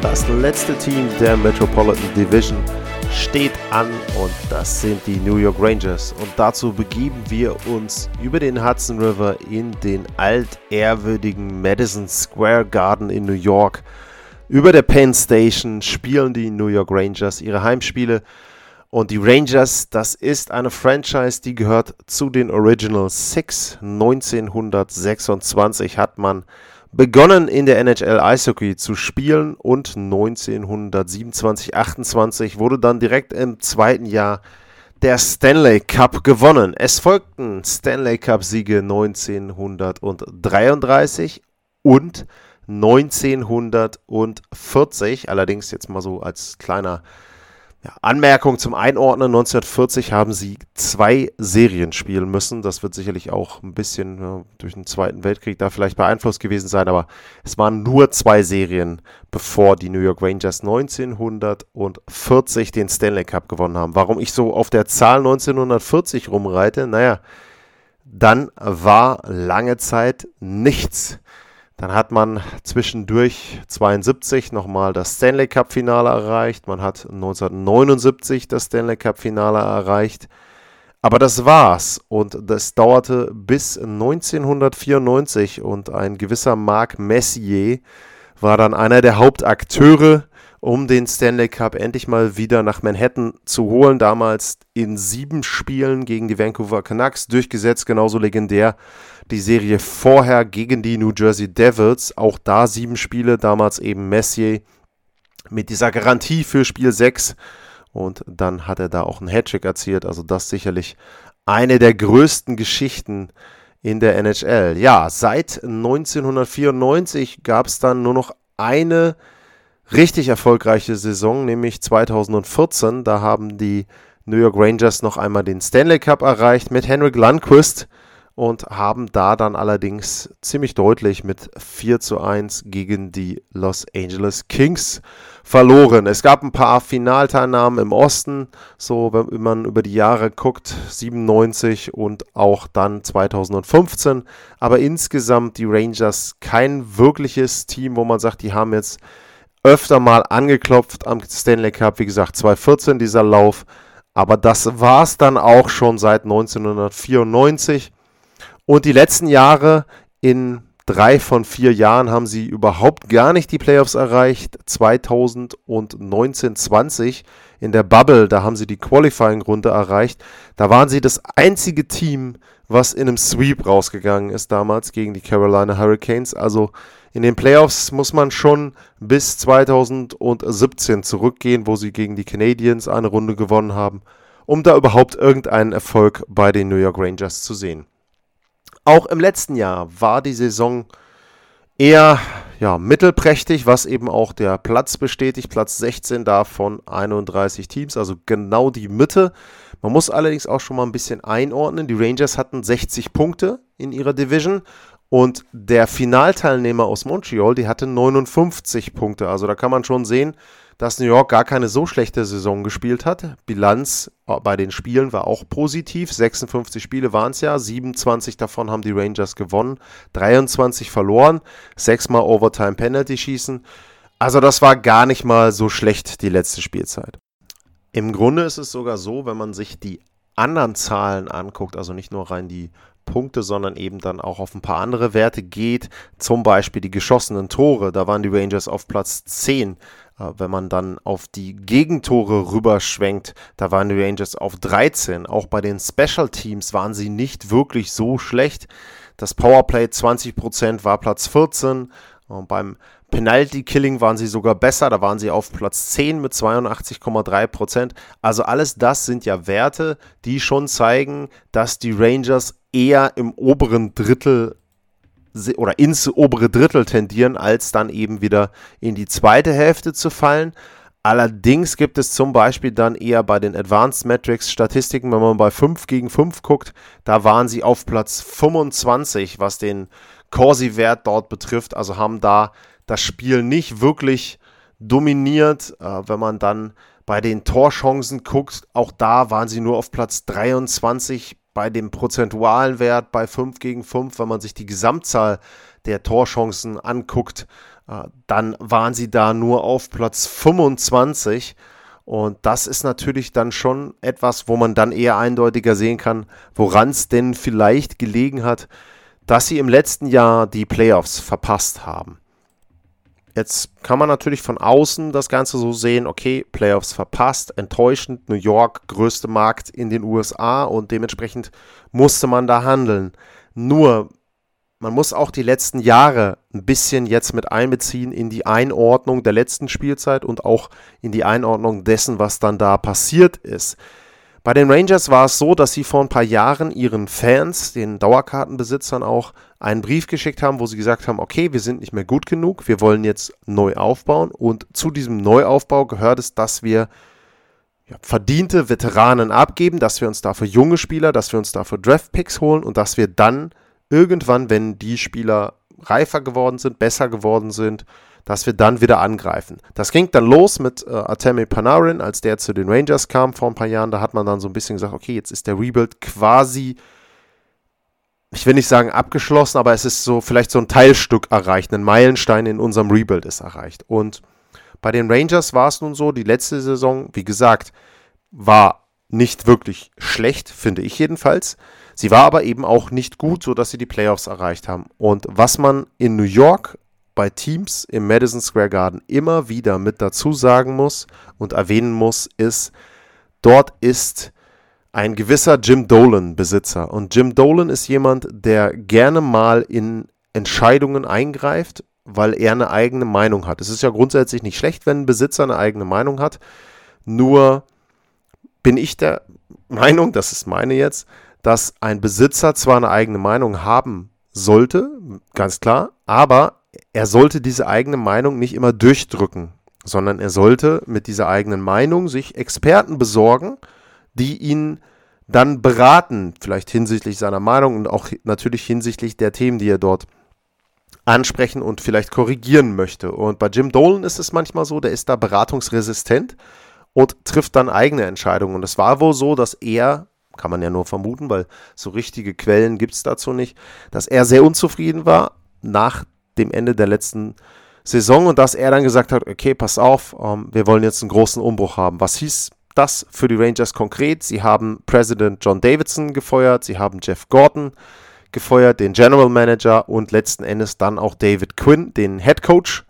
Das letzte Team der Metropolitan Division steht an und das sind die New York Rangers. Und dazu begeben wir uns über den Hudson River in den altehrwürdigen Madison Square Garden in New York. Über der Penn Station spielen die New York Rangers ihre Heimspiele. Und die Rangers, das ist eine Franchise, die gehört zu den Original Six. 1926 hat man begonnen in der NHL Eishockey zu spielen und 1927, 28 wurde dann direkt im zweiten Jahr der Stanley Cup gewonnen. Es folgten Stanley Cup Siege 1933 und 1940. Allerdings jetzt mal so als kleiner ja, Anmerkung zum Einordnen: 1940 haben sie zwei Serien spielen müssen. Das wird sicherlich auch ein bisschen ja, durch den Zweiten Weltkrieg da vielleicht beeinflusst gewesen sein, aber es waren nur zwei Serien, bevor die New York Rangers 1940 den Stanley Cup gewonnen haben. Warum ich so auf der Zahl 1940 rumreite? Naja, dann war lange Zeit nichts. Dann hat man zwischendurch 72 nochmal das Stanley Cup Finale erreicht. Man hat 1979 das Stanley Cup Finale erreicht. Aber das war's. Und das dauerte bis 1994 und ein gewisser Marc Messier war dann einer der Hauptakteure, um den Stanley Cup endlich mal wieder nach Manhattan zu holen. Damals in sieben Spielen gegen die Vancouver Canucks durchgesetzt, genauso legendär die Serie vorher gegen die New Jersey Devils. Auch da sieben Spiele, damals eben Messier mit dieser Garantie für Spiel 6. Und dann hat er da auch einen Hattrick erzielt. Also das sicherlich eine der größten Geschichten in der NHL. Ja, seit 1994 gab es dann nur noch eine richtig erfolgreiche Saison, nämlich 2014. Da haben die New York Rangers noch einmal den Stanley Cup erreicht mit Henrik Lundqvist und haben da dann allerdings ziemlich deutlich mit 4 zu 1 gegen die Los Angeles Kings verloren. Es gab ein paar Finalteilnahmen im Osten, so wenn man über die Jahre guckt, 97 und auch dann 2015, aber insgesamt die Rangers kein wirkliches Team, wo man sagt, die haben jetzt öfter mal angeklopft am Stanley Cup, wie gesagt, 2014 dieser Lauf, aber das war es dann auch schon seit 1994 und die letzten Jahre in drei von vier Jahren haben sie überhaupt gar nicht die Playoffs erreicht. 2019, 20 in der Bubble, da haben sie die Qualifying-Runde erreicht. Da waren sie das einzige Team, was in einem Sweep rausgegangen ist damals gegen die Carolina Hurricanes. Also in den Playoffs muss man schon bis 2017 zurückgehen, wo sie gegen die Canadiens eine Runde gewonnen haben, um da überhaupt irgendeinen Erfolg bei den New York Rangers zu sehen. Auch im letzten Jahr war die Saison eher ja, mittelprächtig, was eben auch der Platz bestätigt. Platz 16 da von 31 Teams, also genau die Mitte. Man muss allerdings auch schon mal ein bisschen einordnen. Die Rangers hatten 60 Punkte in ihrer Division und der Finalteilnehmer aus Montreal, die hatte 59 Punkte. Also da kann man schon sehen, dass New York gar keine so schlechte Saison gespielt hat. Bilanz bei den Spielen war auch positiv. 56 Spiele waren es ja, 27 davon haben die Rangers gewonnen, 23 verloren, 6 mal Overtime Penalty schießen. Also das war gar nicht mal so schlecht die letzte Spielzeit. Im Grunde ist es sogar so, wenn man sich die anderen Zahlen anguckt, also nicht nur rein die Punkte, sondern eben dann auch auf ein paar andere Werte geht. Zum Beispiel die geschossenen Tore. Da waren die Rangers auf Platz 10. Äh, wenn man dann auf die Gegentore rüberschwenkt, da waren die Rangers auf 13. Auch bei den Special Teams waren sie nicht wirklich so schlecht. Das Powerplay 20% war Platz 14. Und beim Penalty Killing waren sie sogar besser, da waren sie auf Platz 10 mit 82,3%. Also alles das sind ja Werte, die schon zeigen, dass die Rangers eher im oberen Drittel oder ins obere Drittel tendieren, als dann eben wieder in die zweite Hälfte zu fallen. Allerdings gibt es zum Beispiel dann eher bei den Advanced Metrics Statistiken, wenn man bei 5 gegen 5 guckt, da waren sie auf Platz 25, was den Corsi-Wert dort betrifft. Also haben da das Spiel nicht wirklich dominiert. Äh, wenn man dann bei den Torchancen guckt, auch da waren sie nur auf Platz 23 bei dem prozentualen Wert bei 5 gegen 5. Wenn man sich die Gesamtzahl der Torchancen anguckt, äh, dann waren sie da nur auf Platz 25. Und das ist natürlich dann schon etwas, wo man dann eher eindeutiger sehen kann, woran es denn vielleicht gelegen hat, dass sie im letzten Jahr die Playoffs verpasst haben. Jetzt kann man natürlich von außen das Ganze so sehen, okay, Playoffs verpasst, enttäuschend, New York, größte Markt in den USA und dementsprechend musste man da handeln. Nur man muss auch die letzten Jahre ein bisschen jetzt mit einbeziehen in die Einordnung der letzten Spielzeit und auch in die Einordnung dessen, was dann da passiert ist. Bei den Rangers war es so, dass sie vor ein paar Jahren ihren Fans, den Dauerkartenbesitzern auch, einen Brief geschickt haben, wo sie gesagt haben, okay, wir sind nicht mehr gut genug, wir wollen jetzt neu aufbauen und zu diesem Neuaufbau gehört es, dass wir ja, verdiente Veteranen abgeben, dass wir uns dafür junge Spieler, dass wir uns dafür Draftpicks holen und dass wir dann irgendwann, wenn die Spieler reifer geworden sind, besser geworden sind, dass wir dann wieder angreifen. Das ging dann los mit äh, Atemi Panarin, als der zu den Rangers kam vor ein paar Jahren. Da hat man dann so ein bisschen gesagt, okay, jetzt ist der Rebuild quasi, ich will nicht sagen abgeschlossen, aber es ist so vielleicht so ein Teilstück erreicht, ein Meilenstein in unserem Rebuild ist erreicht. Und bei den Rangers war es nun so, die letzte Saison, wie gesagt, war nicht wirklich schlecht, finde ich jedenfalls. Sie war aber eben auch nicht gut, sodass sie die Playoffs erreicht haben. Und was man in New York bei Teams im Madison Square Garden immer wieder mit dazu sagen muss und erwähnen muss, ist, dort ist ein gewisser Jim Dolan Besitzer. Und Jim Dolan ist jemand, der gerne mal in Entscheidungen eingreift, weil er eine eigene Meinung hat. Es ist ja grundsätzlich nicht schlecht, wenn ein Besitzer eine eigene Meinung hat. Nur bin ich der Meinung, das ist meine jetzt, dass ein Besitzer zwar eine eigene Meinung haben sollte, ganz klar, aber er sollte diese eigene Meinung nicht immer durchdrücken, sondern er sollte mit dieser eigenen Meinung sich Experten besorgen, die ihn dann beraten, vielleicht hinsichtlich seiner Meinung und auch natürlich hinsichtlich der Themen, die er dort ansprechen und vielleicht korrigieren möchte. Und bei Jim Dolan ist es manchmal so, der ist da beratungsresistent und trifft dann eigene Entscheidungen. Und es war wohl so, dass er kann man ja nur vermuten, weil so richtige Quellen gibt es dazu nicht, dass er sehr unzufrieden war nach dem Ende der letzten Saison und dass er dann gesagt hat, okay, pass auf, ähm, wir wollen jetzt einen großen Umbruch haben. Was hieß das für die Rangers konkret? Sie haben Präsident John Davidson gefeuert, sie haben Jeff Gordon gefeuert, den General Manager und letzten Endes dann auch David Quinn, den Head Coach.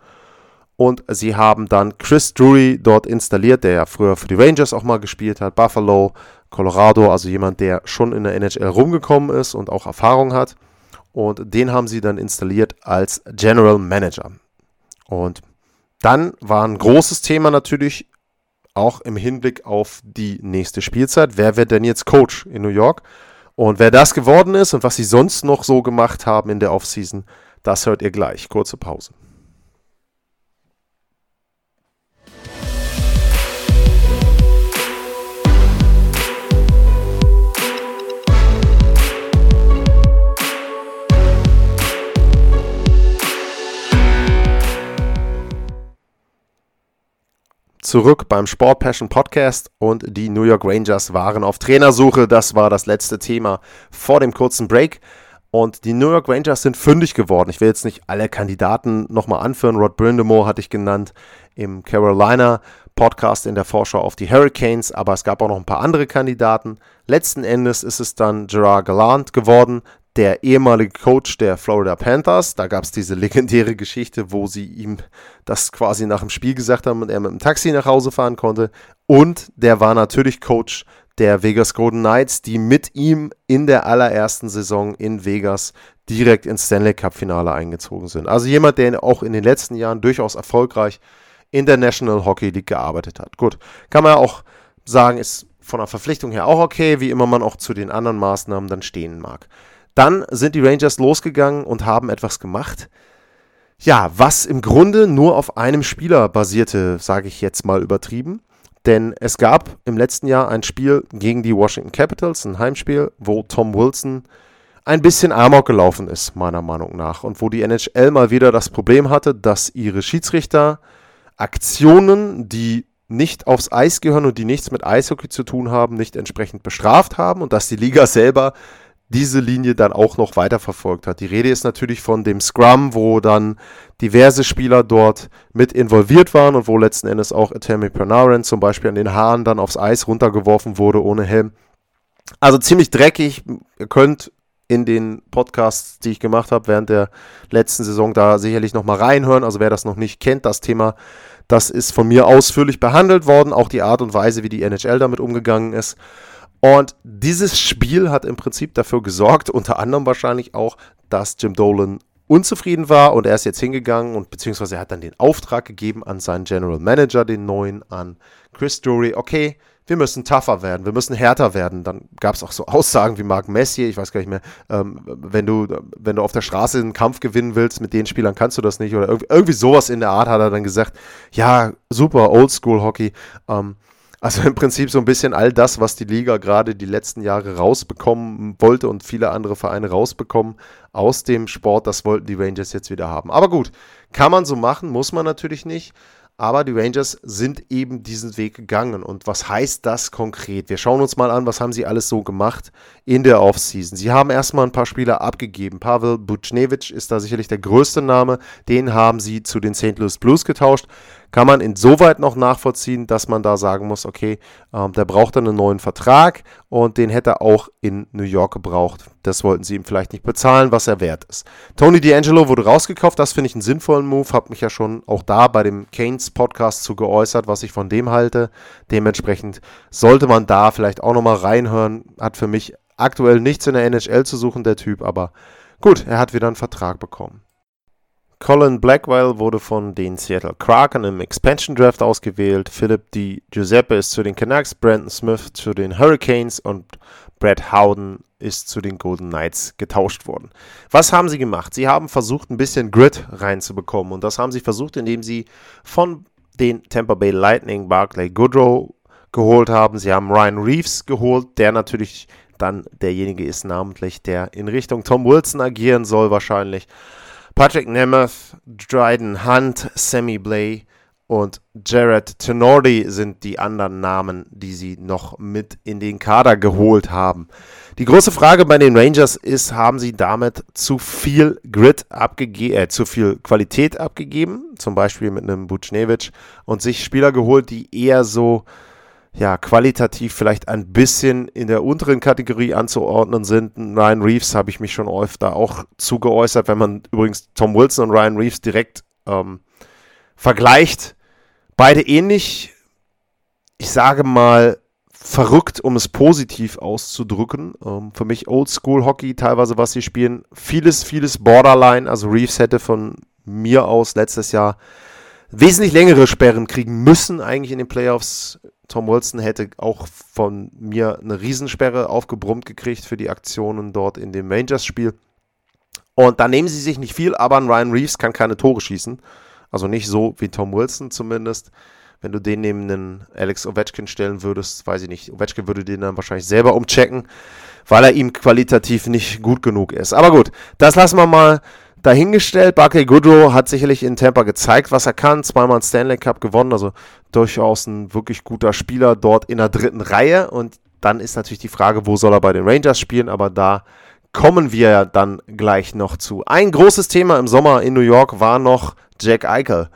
Und sie haben dann Chris Drury dort installiert, der ja früher für die Rangers auch mal gespielt hat, Buffalo, Colorado, also jemand, der schon in der NHL rumgekommen ist und auch Erfahrung hat. Und den haben sie dann installiert als General Manager. Und dann war ein großes Thema natürlich auch im Hinblick auf die nächste Spielzeit. Wer wird denn jetzt Coach in New York? Und wer das geworden ist und was sie sonst noch so gemacht haben in der Offseason, das hört ihr gleich. Kurze Pause. Zurück beim Sport Passion Podcast und die New York Rangers waren auf Trainersuche. Das war das letzte Thema vor dem kurzen Break. Und die New York Rangers sind fündig geworden. Ich will jetzt nicht alle Kandidaten nochmal anführen. Rod Brindamore hatte ich genannt im Carolina Podcast in der Vorschau auf die Hurricanes, aber es gab auch noch ein paar andere Kandidaten. Letzten Endes ist es dann Gerard Gallant geworden, der ehemalige Coach der Florida Panthers. Da gab es diese legendäre Geschichte, wo sie ihm das quasi nach dem Spiel gesagt haben und er mit dem Taxi nach Hause fahren konnte. Und der war natürlich Coach der Vegas Golden Knights, die mit ihm in der allerersten Saison in Vegas direkt ins Stanley Cup Finale eingezogen sind. Also jemand, der auch in den letzten Jahren durchaus erfolgreich in der National Hockey League gearbeitet hat. Gut, kann man auch sagen, ist von der Verpflichtung her auch okay, wie immer man auch zu den anderen Maßnahmen dann stehen mag. Dann sind die Rangers losgegangen und haben etwas gemacht. Ja, was im Grunde nur auf einem Spieler basierte, sage ich jetzt mal übertrieben. Denn es gab im letzten Jahr ein Spiel gegen die Washington Capitals, ein Heimspiel, wo Tom Wilson ein bisschen Amok gelaufen ist, meiner Meinung nach. Und wo die NHL mal wieder das Problem hatte, dass ihre Schiedsrichter Aktionen, die nicht aufs Eis gehören und die nichts mit Eishockey zu tun haben, nicht entsprechend bestraft haben und dass die Liga selber diese Linie dann auch noch weiterverfolgt hat. Die Rede ist natürlich von dem Scrum, wo dann diverse Spieler dort mit involviert waren und wo letzten Endes auch Atemi Panarin zum Beispiel an den Haaren dann aufs Eis runtergeworfen wurde ohne Helm. Also ziemlich dreckig. Ihr könnt in den Podcasts, die ich gemacht habe während der letzten Saison, da sicherlich nochmal reinhören. Also wer das noch nicht kennt, das Thema, das ist von mir ausführlich behandelt worden. Auch die Art und Weise, wie die NHL damit umgegangen ist. Und dieses Spiel hat im Prinzip dafür gesorgt, unter anderem wahrscheinlich auch, dass Jim Dolan unzufrieden war und er ist jetzt hingegangen und beziehungsweise er hat dann den Auftrag gegeben an seinen General Manager, den neuen, an Chris Drury, okay, wir müssen tougher werden, wir müssen härter werden. Dann gab es auch so Aussagen wie Marc Messier, ich weiß gar nicht mehr, ähm, wenn, du, wenn du auf der Straße einen Kampf gewinnen willst, mit den Spielern kannst du das nicht. Oder irgendwie, irgendwie sowas in der Art hat er dann gesagt, ja, super, Oldschool-Hockey. Ähm, also im Prinzip so ein bisschen all das, was die Liga gerade die letzten Jahre rausbekommen wollte und viele andere Vereine rausbekommen aus dem Sport, das wollten die Rangers jetzt wieder haben. Aber gut, kann man so machen, muss man natürlich nicht. Aber die Rangers sind eben diesen Weg gegangen. Und was heißt das konkret? Wir schauen uns mal an, was haben sie alles so gemacht in der Offseason. Sie haben erstmal ein paar Spieler abgegeben. Pavel Buchnevich ist da sicherlich der größte Name. Den haben sie zu den St. Louis Blues getauscht kann man insoweit noch nachvollziehen, dass man da sagen muss, okay, ähm, der braucht einen neuen Vertrag und den hätte er auch in New York gebraucht. Das wollten sie ihm vielleicht nicht bezahlen, was er wert ist. Tony D'Angelo wurde rausgekauft, das finde ich einen sinnvollen Move, habe mich ja schon auch da bei dem Keynes Podcast zu geäußert, was ich von dem halte. Dementsprechend sollte man da vielleicht auch nochmal reinhören, hat für mich aktuell nichts in der NHL zu suchen, der Typ, aber gut, er hat wieder einen Vertrag bekommen. Colin Blackwell wurde von den Seattle Kraken im Expansion Draft ausgewählt. Philip Di Giuseppe ist zu den Canucks, Brandon Smith zu den Hurricanes und Brad Howden ist zu den Golden Knights getauscht worden. Was haben sie gemacht? Sie haben versucht, ein bisschen Grit reinzubekommen und das haben sie versucht, indem sie von den Tampa Bay Lightning Barclay Goodrow geholt haben. Sie haben Ryan Reeves geholt, der natürlich dann derjenige ist namentlich, der in Richtung Tom Wilson agieren soll wahrscheinlich. Patrick Nemeth, Dryden Hunt, Sammy Blay und Jared Tenordi sind die anderen Namen, die sie noch mit in den Kader geholt haben. Die große Frage bei den Rangers ist, haben sie damit zu viel Grit abgegeben, äh, zu viel Qualität abgegeben, zum Beispiel mit einem Buchnevich und sich Spieler geholt, die eher so ja, qualitativ vielleicht ein bisschen in der unteren Kategorie anzuordnen sind. Ryan Reeves habe ich mich schon öfter auch zugeäußert, wenn man übrigens Tom Wilson und Ryan Reeves direkt ähm, vergleicht. Beide ähnlich, ich sage mal, verrückt, um es positiv auszudrücken. Ähm, für mich Oldschool Hockey, teilweise was sie spielen. Vieles, vieles Borderline. Also Reeves hätte von mir aus letztes Jahr wesentlich längere Sperren kriegen müssen, eigentlich in den Playoffs. Tom Wilson hätte auch von mir eine Riesensperre aufgebrummt gekriegt für die Aktionen dort in dem Rangers-Spiel. Und da nehmen sie sich nicht viel, aber ein Ryan Reeves kann keine Tore schießen. Also nicht so wie Tom Wilson zumindest. Wenn du den neben einen Alex Ovechkin stellen würdest, weiß ich nicht. Ovechkin würde den dann wahrscheinlich selber umchecken, weil er ihm qualitativ nicht gut genug ist. Aber gut, das lassen wir mal dahingestellt. Barclay Goodrow hat sicherlich in Tampa gezeigt, was er kann. Zweimal einen Stanley Cup gewonnen, also durchaus ein wirklich guter Spieler dort in der dritten Reihe. Und dann ist natürlich die Frage, wo soll er bei den Rangers spielen? Aber da kommen wir dann gleich noch zu. Ein großes Thema im Sommer in New York war noch Jack Eichel.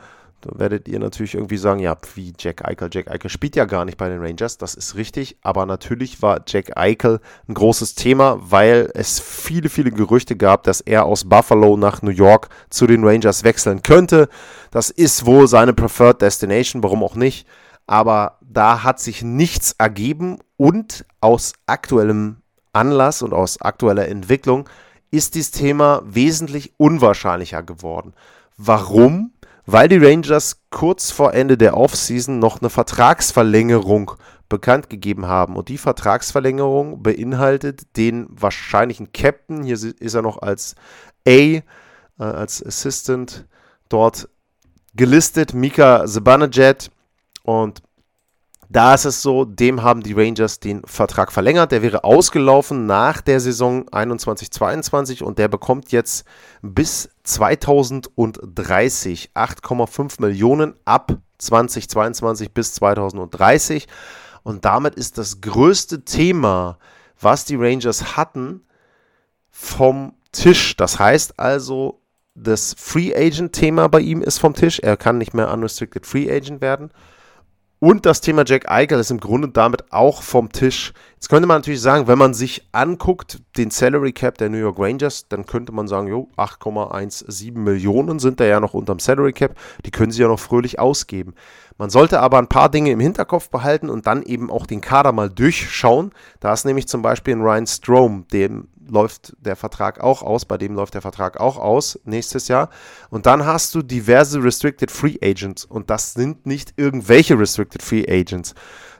Da werdet ihr natürlich irgendwie sagen, ja, wie Jack Eichel. Jack Eichel spielt ja gar nicht bei den Rangers, das ist richtig. Aber natürlich war Jack Eichel ein großes Thema, weil es viele, viele Gerüchte gab, dass er aus Buffalo nach New York zu den Rangers wechseln könnte. Das ist wohl seine Preferred Destination, warum auch nicht. Aber da hat sich nichts ergeben und aus aktuellem Anlass und aus aktueller Entwicklung ist dieses Thema wesentlich unwahrscheinlicher geworden. Warum? Weil die Rangers kurz vor Ende der Offseason noch eine Vertragsverlängerung bekannt gegeben haben. Und die Vertragsverlängerung beinhaltet den wahrscheinlichen Captain, hier ist er noch als A, äh, als Assistant dort gelistet, Mika Zibanejad. Und da ist es so, dem haben die Rangers den Vertrag verlängert. Der wäre ausgelaufen nach der Saison 21-22 und der bekommt jetzt bis 2030 8,5 Millionen ab 2022 bis 2030. Und damit ist das größte Thema, was die Rangers hatten, vom Tisch. Das heißt also, das Free Agent Thema bei ihm ist vom Tisch. Er kann nicht mehr Unrestricted Free Agent werden. Und das Thema Jack Eichel ist im Grunde damit auch vom Tisch. Jetzt könnte man natürlich sagen, wenn man sich anguckt, den Salary Cap der New York Rangers, dann könnte man sagen, jo, 8,17 Millionen sind da ja noch unterm Salary Cap. Die können sie ja noch fröhlich ausgeben. Man sollte aber ein paar Dinge im Hinterkopf behalten und dann eben auch den Kader mal durchschauen. Da ist nämlich zum Beispiel ein Ryan Strom, dem läuft der Vertrag auch aus, bei dem läuft der Vertrag auch aus nächstes Jahr. Und dann hast du diverse Restricted Free Agents und das sind nicht irgendwelche Restricted Free Agents.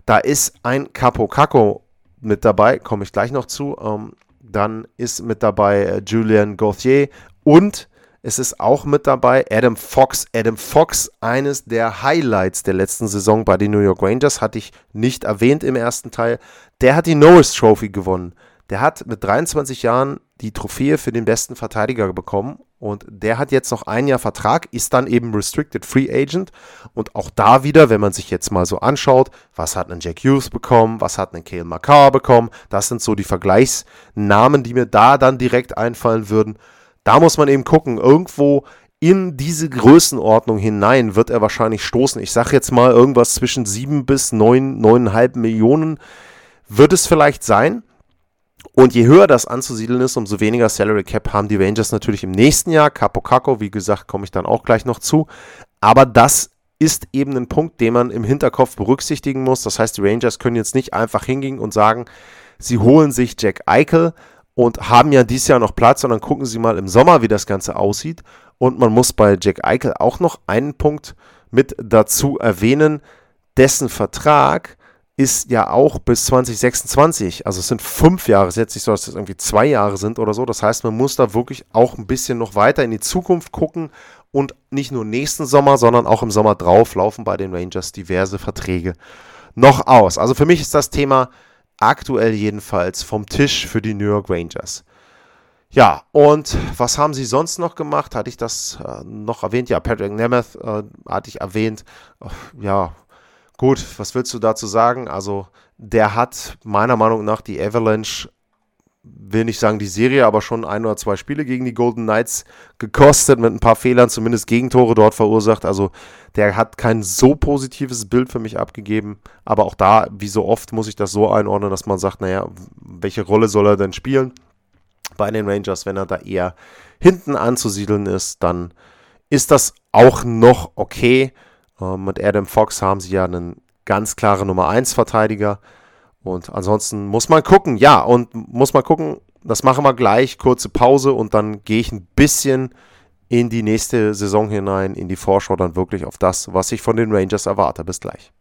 Da ist ein Capo Caco mit dabei, komme ich gleich noch zu. Ähm, dann ist mit dabei äh, Julian Gauthier und es ist auch mit dabei Adam Fox. Adam Fox, eines der Highlights der letzten Saison bei den New York Rangers, hatte ich nicht erwähnt im ersten Teil. Der hat die Norris Trophy gewonnen. Der hat mit 23 Jahren die Trophäe für den besten Verteidiger bekommen und der hat jetzt noch ein Jahr Vertrag, ist dann eben Restricted Free Agent und auch da wieder, wenn man sich jetzt mal so anschaut, was hat ein Jack Hughes bekommen, was hat ein Kale McCarr bekommen, das sind so die Vergleichsnamen, die mir da dann direkt einfallen würden. Da muss man eben gucken, irgendwo in diese Größenordnung hinein wird er wahrscheinlich stoßen. Ich sage jetzt mal irgendwas zwischen 7 bis 9, 9,5 Millionen wird es vielleicht sein. Und je höher das anzusiedeln ist, umso weniger Salary Cap haben die Rangers natürlich im nächsten Jahr. Capo Caco, wie gesagt, komme ich dann auch gleich noch zu. Aber das ist eben ein Punkt, den man im Hinterkopf berücksichtigen muss. Das heißt, die Rangers können jetzt nicht einfach hingehen und sagen, sie holen sich Jack Eichel und haben ja dieses Jahr noch Platz, sondern gucken sie mal im Sommer, wie das Ganze aussieht. Und man muss bei Jack Eichel auch noch einen Punkt mit dazu erwähnen, dessen Vertrag ist ja auch bis 2026. Also es sind fünf Jahre, es ist jetzt nicht so, dass es irgendwie zwei Jahre sind oder so. Das heißt, man muss da wirklich auch ein bisschen noch weiter in die Zukunft gucken und nicht nur nächsten Sommer, sondern auch im Sommer drauf laufen bei den Rangers diverse Verträge noch aus. Also für mich ist das Thema aktuell jedenfalls vom Tisch für die New York Rangers. Ja, und was haben sie sonst noch gemacht? Hatte ich das äh, noch erwähnt? Ja, Patrick Nemeth äh, hatte ich erwähnt. Ja, Gut, was willst du dazu sagen? Also, der hat meiner Meinung nach die Avalanche, will nicht sagen die Serie, aber schon ein oder zwei Spiele gegen die Golden Knights gekostet, mit ein paar Fehlern, zumindest Gegentore dort verursacht. Also, der hat kein so positives Bild für mich abgegeben. Aber auch da, wie so oft, muss ich das so einordnen, dass man sagt, naja, welche Rolle soll er denn spielen? Bei den Rangers, wenn er da eher hinten anzusiedeln ist, dann ist das auch noch okay. Ähm, mit Adam Fox haben sie ja einen ganz klaren Nummer 1 Verteidiger. Und ansonsten muss man gucken, ja, und muss man gucken, das machen wir gleich, kurze Pause und dann gehe ich ein bisschen in die nächste Saison hinein, in die Vorschau dann wirklich auf das, was ich von den Rangers erwarte. Bis gleich.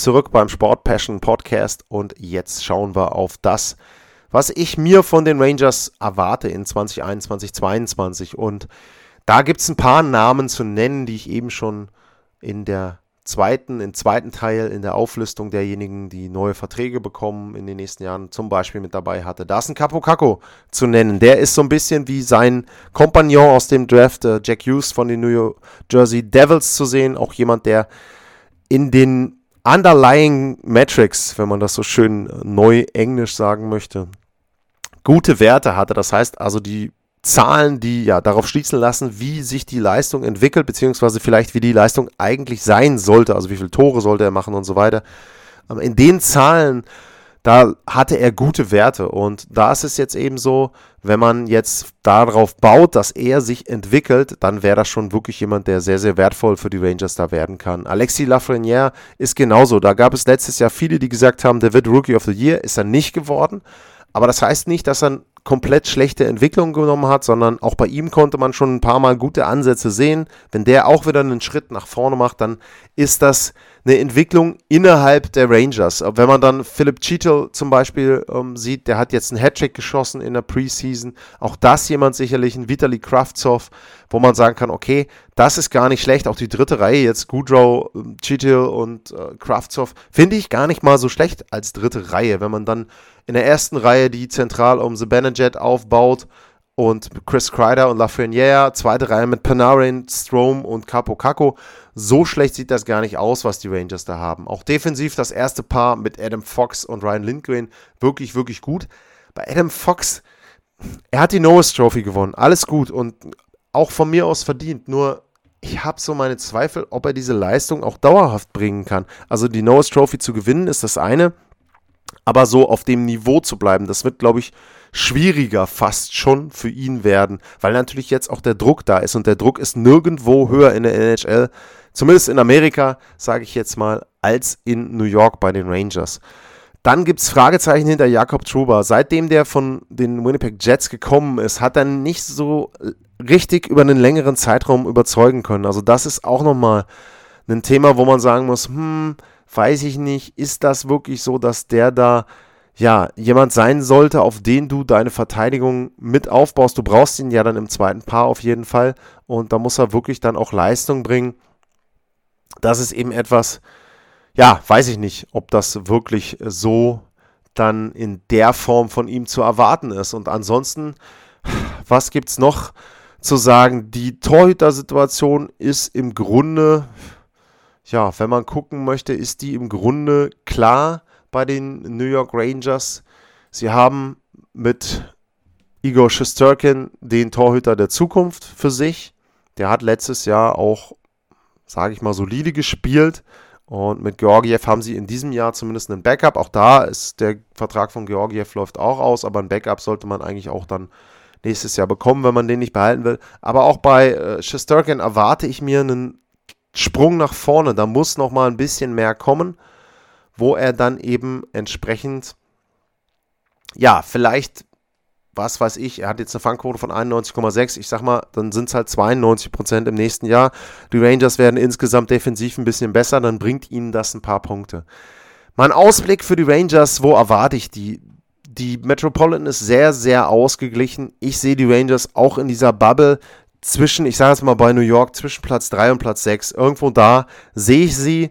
Zurück beim Sport Passion Podcast und jetzt schauen wir auf das, was ich mir von den Rangers erwarte in 2021, 2022 und da gibt es ein paar Namen zu nennen, die ich eben schon in der zweiten, im zweiten Teil in der Auflistung derjenigen, die neue Verträge bekommen in den nächsten Jahren, zum Beispiel mit dabei hatte. Da ist ein Capo Caco zu nennen. Der ist so ein bisschen wie sein Kompagnon aus dem Draft, äh, Jack Hughes von den New Jersey Devils zu sehen. Auch jemand, der in den Underlying Metrics, wenn man das so schön äh, neu englisch sagen möchte, gute Werte hatte. Das heißt also die Zahlen, die ja darauf schließen lassen, wie sich die Leistung entwickelt, beziehungsweise vielleicht wie die Leistung eigentlich sein sollte, also wie viele Tore sollte er machen und so weiter. In den Zahlen da hatte er gute Werte. Und da ist es jetzt eben so, wenn man jetzt darauf baut, dass er sich entwickelt, dann wäre das schon wirklich jemand, der sehr, sehr wertvoll für die Rangers da werden kann. Alexis Lafreniere ist genauso. Da gab es letztes Jahr viele, die gesagt haben, der wird Rookie of the Year, ist er nicht geworden. Aber das heißt nicht, dass er komplett schlechte Entwicklung genommen hat, sondern auch bei ihm konnte man schon ein paar Mal gute Ansätze sehen. Wenn der auch wieder einen Schritt nach vorne macht, dann ist das eine Entwicklung innerhalb der Rangers. Wenn man dann Philip Cheetle zum Beispiel ähm, sieht, der hat jetzt einen Hattrick geschossen in der Preseason. Auch das jemand sicherlich, ein Vitali Kravtsov, wo man sagen kann, okay, das ist gar nicht schlecht. Auch die dritte Reihe jetzt, Goodrow, ähm, Cheetle und äh, Kravtsov, finde ich gar nicht mal so schlecht als dritte Reihe. Wenn man dann in der ersten Reihe, die zentral um The Benejet aufbaut, und Chris Kreider und Lafreniere, zweite Reihe mit Panarin, Strom und Capo Caco. So schlecht sieht das gar nicht aus, was die Rangers da haben. Auch defensiv das erste Paar mit Adam Fox und Ryan Lindgren wirklich, wirklich gut. Bei Adam Fox, er hat die Norris Trophy gewonnen, alles gut und auch von mir aus verdient. Nur ich habe so meine Zweifel, ob er diese Leistung auch dauerhaft bringen kann. Also die Norris Trophy zu gewinnen ist das eine, aber so auf dem Niveau zu bleiben, das wird, glaube ich, schwieriger fast schon für ihn werden, weil natürlich jetzt auch der Druck da ist und der Druck ist nirgendwo höher in der NHL, zumindest in Amerika, sage ich jetzt mal, als in New York bei den Rangers. Dann gibt es Fragezeichen hinter Jakob Truba. Seitdem der von den Winnipeg Jets gekommen ist, hat er nicht so richtig über einen längeren Zeitraum überzeugen können. Also das ist auch nochmal ein Thema, wo man sagen muss, hm, weiß ich nicht, ist das wirklich so, dass der da ja, jemand sein sollte, auf den du deine Verteidigung mit aufbaust. Du brauchst ihn ja dann im zweiten Paar auf jeden Fall. Und da muss er wirklich dann auch Leistung bringen. Das ist eben etwas, ja, weiß ich nicht, ob das wirklich so dann in der Form von ihm zu erwarten ist. Und ansonsten, was gibt es noch zu sagen? Die Torhüter-Situation ist im Grunde, ja, wenn man gucken möchte, ist die im Grunde klar bei den New York Rangers. Sie haben mit Igor Shesterkin den Torhüter der Zukunft für sich. Der hat letztes Jahr auch, sage ich mal, solide gespielt. Und mit Georgiev haben sie in diesem Jahr zumindest einen Backup. Auch da ist der Vertrag von Georgiev läuft auch aus, aber ein Backup sollte man eigentlich auch dann nächstes Jahr bekommen, wenn man den nicht behalten will. Aber auch bei äh, Shesterkin erwarte ich mir einen Sprung nach vorne. Da muss noch mal ein bisschen mehr kommen wo er dann eben entsprechend, ja, vielleicht, was weiß ich, er hat jetzt eine Fangquote von 91,6, ich sag mal, dann sind es halt 92 Prozent im nächsten Jahr. Die Rangers werden insgesamt defensiv ein bisschen besser, dann bringt ihnen das ein paar Punkte. Mein Ausblick für die Rangers, wo erwarte ich die? Die Metropolitan ist sehr, sehr ausgeglichen. Ich sehe die Rangers auch in dieser Bubble zwischen, ich sage jetzt mal bei New York, zwischen Platz 3 und Platz 6. Irgendwo da sehe ich sie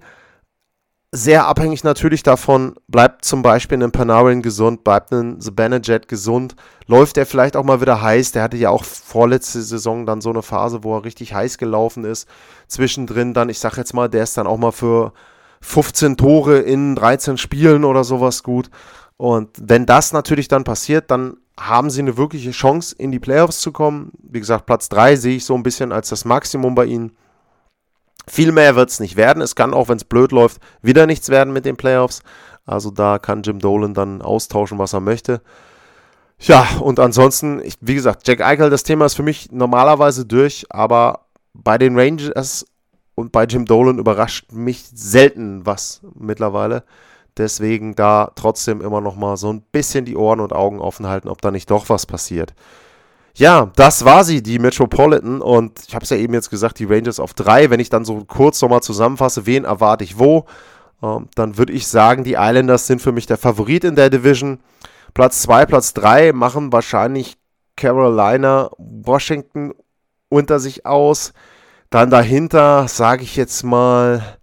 sehr abhängig natürlich davon, bleibt zum Beispiel ein Panarin gesund, bleibt ein Zibanejad gesund, läuft er vielleicht auch mal wieder heiß. Der hatte ja auch vorletzte Saison dann so eine Phase, wo er richtig heiß gelaufen ist. Zwischendrin dann, ich sag jetzt mal, der ist dann auch mal für 15 Tore in 13 Spielen oder sowas gut. Und wenn das natürlich dann passiert, dann haben sie eine wirkliche Chance, in die Playoffs zu kommen. Wie gesagt, Platz 3 sehe ich so ein bisschen als das Maximum bei ihnen. Viel mehr wird es nicht werden. Es kann auch, wenn es blöd läuft, wieder nichts werden mit den Playoffs. Also da kann Jim Dolan dann austauschen, was er möchte. Ja, und ansonsten, ich, wie gesagt, Jack Eichel, das Thema ist für mich normalerweise durch, aber bei den Rangers und bei Jim Dolan überrascht mich selten was mittlerweile. Deswegen da trotzdem immer noch mal so ein bisschen die Ohren und Augen offen halten, ob da nicht doch was passiert. Ja, das war sie, die Metropolitan. Und ich habe es ja eben jetzt gesagt, die Rangers auf drei. Wenn ich dann so kurz nochmal zusammenfasse, wen erwarte ich wo, ähm, dann würde ich sagen, die Islanders sind für mich der Favorit in der Division. Platz 2, Platz 3 machen wahrscheinlich Carolina, Washington unter sich aus. Dann dahinter sage ich jetzt mal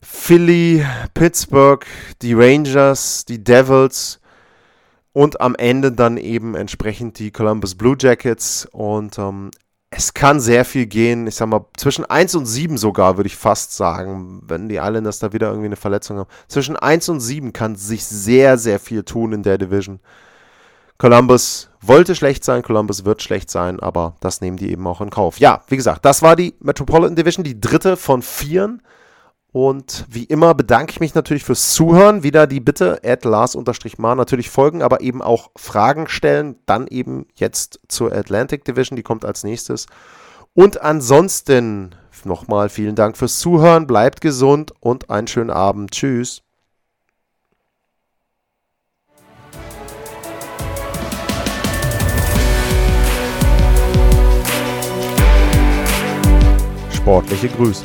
Philly, Pittsburgh, die Rangers, die Devils und am Ende dann eben entsprechend die Columbus Blue Jackets. Und ähm, es kann sehr viel gehen. Ich sag mal, zwischen 1 und 7 sogar, würde ich fast sagen, wenn die Islanders da wieder irgendwie eine Verletzung haben. Zwischen 1 und 7 kann sich sehr, sehr viel tun in der Division. Columbus wollte schlecht sein, Columbus wird schlecht sein, aber das nehmen die eben auch in Kauf. Ja, wie gesagt, das war die Metropolitan Division, die dritte von vieren. Und wie immer bedanke ich mich natürlich fürs Zuhören. Wieder die Bitte, Lars-Mar natürlich folgen, aber eben auch Fragen stellen. Dann eben jetzt zur Atlantic Division, die kommt als nächstes. Und ansonsten nochmal vielen Dank fürs Zuhören. Bleibt gesund und einen schönen Abend. Tschüss. Sportliche Grüße.